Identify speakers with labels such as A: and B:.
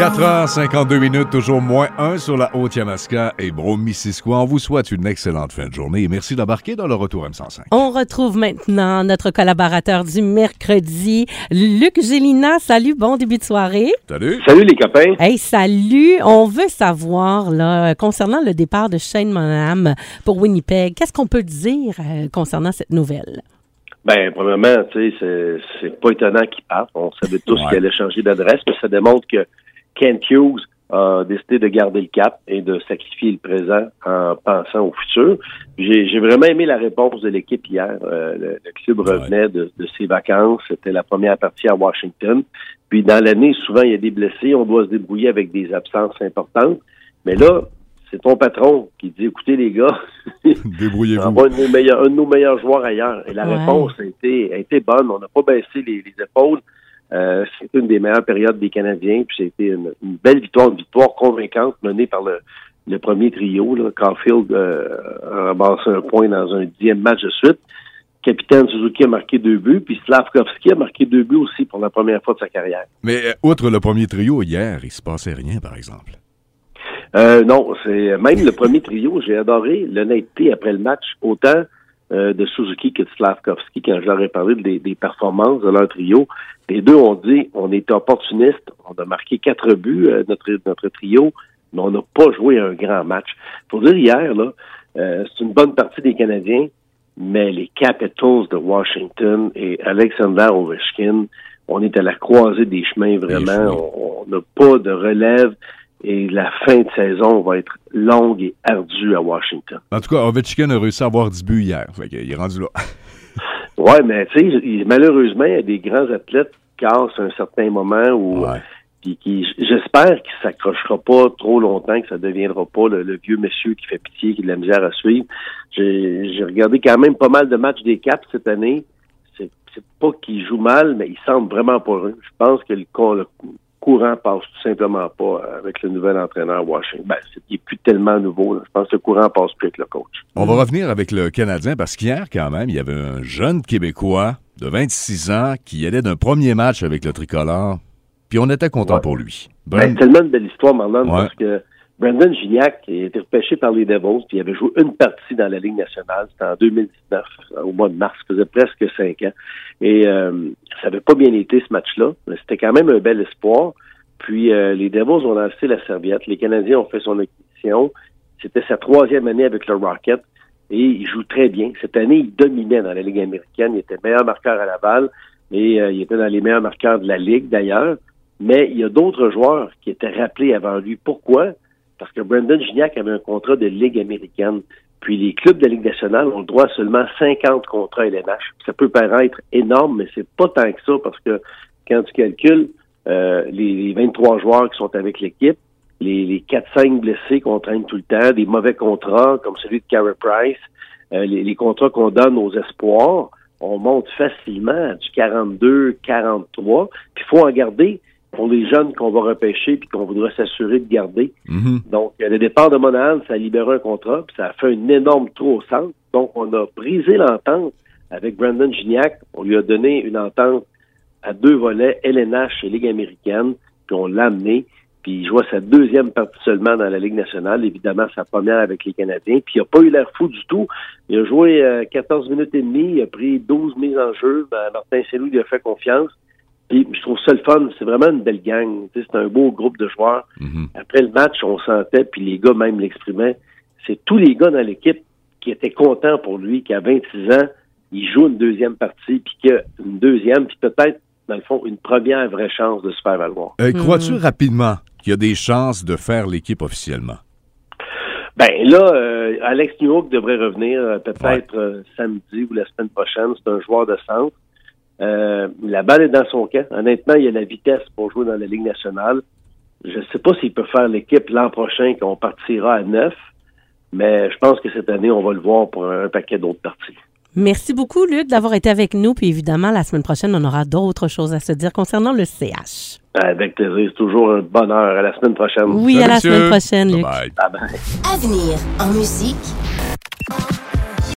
A: 4h52 minutes, toujours moins 1 sur la Haute-Yamaska et Brome-Missisquoi. On vous souhaite une excellente fin de journée et merci d'embarquer dans le retour M105.
B: On retrouve maintenant notre collaborateur du mercredi, Luc Gélina. Salut, bon début de soirée.
A: Salut.
C: Salut les copains.
B: Hey, salut. On veut savoir, là, concernant le départ de Shane Monham pour Winnipeg, qu'est-ce qu'on peut dire euh, concernant cette nouvelle?
C: Ben, premièrement, tu sais, c'est- c'est pas étonnant qu'il parte. On savait tous
A: Ouais.
C: qu'il allait changer d'adresse, mais ça démontre que Kent Hughes a décidé de garder le cap et de sacrifier le présent en pensant au futur. J'ai vraiment aimé la réponse de l'équipe hier. Euh, le, le club revenait de, de ses vacances. C'était la première partie à Washington. Puis dans l'année, souvent, il y a des blessés. On doit se débrouiller avec des absences importantes. Mais là, c'est ton patron qui dit, écoutez les gars, on
A: Débrouillez-vous.
C: va un de nos meilleurs, un de nos meilleurs joueurs ailleurs. Et la
B: Ouais.
C: réponse a été, a été bonne. On n'a pas baissé les, les épaules. Euh, c'était une des meilleures périodes des Canadiens. Puis c'était une, une belle victoire, une victoire convaincante menée par le, le premier trio. Là. Caulfield euh, a ramassé un point dans un dixième match de suite. Capitaine Suzuki a marqué deux buts, puis Slavkovski a marqué deux buts aussi pour la première fois de sa carrière.
A: Mais euh, outre le premier trio, hier, il se passait rien, par exemple.
C: Euh, non, c'est même le premier trio. J'ai adoré l'honnêteté après le match, autant euh, de Suzuki que de Slavkovski quand je leur ai parlé des, des performances de leur trio. Les deux ont dit on est opportuniste, on a marqué quatre buts euh, notre notre trio, mais on n'a pas joué un grand match. Faut dire hier là, euh, c'est une bonne partie des Canadiens, mais les Capitals de Washington et Alexander Ovechkin, on est à la croisée des chemins vraiment.
A: chemins.
C: On n'a pas de relève et la fin de saison va être longue et ardue à Washington.
A: En tout cas, Ovechkin a réussi à avoir 10 buts hier. Fait qu'il est rendu là.
C: Ouais, mais tu sais, il- malheureusement, il y a des grands athlètes qui cassent à un certain moment où
A: Ouais.
C: qui, qui- j'espère qu'il s'accrochera pas trop longtemps, que ça deviendra pas le, le vieux monsieur qui fait pitié, qui a de la misère à suivre. J'ai regardé quand même pas mal de matchs des Caps cette année. C'est pas qu'ils jouent mal, mais ils semblent vraiment pas heureux. Je pense que le, le courant passe tout simplement pas avec le nouvel entraîneur Washington. Ben, il est plus tellement nouveau. là. Je pense que le courant passe plus avec le coach.
A: On va revenir avec le Canadien parce qu'hier, quand même, il y avait un jeune Québécois de 26 ans qui allait d'un premier match avec le tricolore. Puis on était content
C: Ouais.
A: pour lui.
C: Ben,
A: Brent-
C: tellement une belle histoire, Marlon,
A: Ouais.
C: parce que Brandon Gignac a été repêché par les Devils, puis il avait joué une partie dans la Ligue nationale. C'était en 2019, euh, au mois de mars. Ça faisait presque cinq ans. Et euh, ça n'avait pas bien été ce match-là. mais C'était quand même un bel espoir. Puis euh, les Devils ont lancé la serviette. Les Canadiens ont fait son acquisition. C'était sa troisième année avec le Rocket. Et il joue très bien. Cette année, il dominait dans la Ligue américaine. Il était meilleur marqueur à la balle. Et euh, il était dans les meilleurs marqueurs de la Ligue, d'ailleurs. Mais il y a d'autres joueurs qui étaient rappelés avant lui. Pourquoi? Parce que Brandon Gignac avait un contrat de Ligue américaine. Puis les clubs de la Ligue nationale ont le droit à seulement 50 contrats LNH. Ça peut paraître énorme, mais c'est pas tant que ça parce que quand tu calcules euh, les, les 23 joueurs qui sont avec l'équipe, les, les 4-5 blessés qu'on traîne tout le temps, des mauvais contrats comme celui de Carey Price, euh, les, les contrats qu'on donne aux espoirs, on monte facilement à du 42, 43. Puis il faut en garder pour les jeunes qu'on va repêcher puis qu'on voudra s'assurer de garder.
A: Mhm.
C: Donc, euh, le départ de Monahan, ça a libéré un contrat, puis ça a fait un énorme trou au centre. Donc, on a brisé l'entente avec Brandon Gignac. On lui a donné une entente à deux volets, LNH et Ligue américaine, puis on l'a amené. Puis il jouait sa deuxième partie seulement dans la Ligue nationale, évidemment sa première avec les Canadiens. Puis il n'a pas eu l'air fou du tout. Il a joué euh, 14 minutes et demie, il a pris 12 mises en jeu. Ben, Martin Sellou lui a fait confiance. Puis je trouve ça le fun. C'est vraiment une belle gang. C'est un beau groupe de joueurs.
A: Mhm.
C: Après le match, on sentait, puis les gars même l'exprimaient, c'est tous les gars dans l'équipe qui étaient contents pour lui, qu'à 26 ans, il joue une deuxième partie, puis qu'une deuxième, puis peut-être, dans le fond, une première vraie chance de se faire valoir.
A: Euh, Crois-tu rapidement qu'il y a des chances de faire l'équipe officiellement?
C: Ben là, euh, Alex Newhook devrait revenir euh, peut-être samedi ou la semaine prochaine. C'est un joueur de centre. Euh, la balle est dans son camp. Honnêtement, il y a la vitesse pour jouer dans la Ligue nationale. Je ne sais pas s'il peut faire l'équipe l'an prochain quand on partira à neuf, mais je pense que cette année, on va le voir pour un, paquet d'autres parties.
B: Merci beaucoup, Luc, d'avoir été avec nous. Puis évidemment, la semaine prochaine, on aura d'autres choses à se dire concernant le CH.
C: Avec plaisir. C'est toujours un bonheur. À la semaine prochaine.
B: Oui, à la semaine prochaine, Luc.
C: Bye bye.
D: Avenir en musique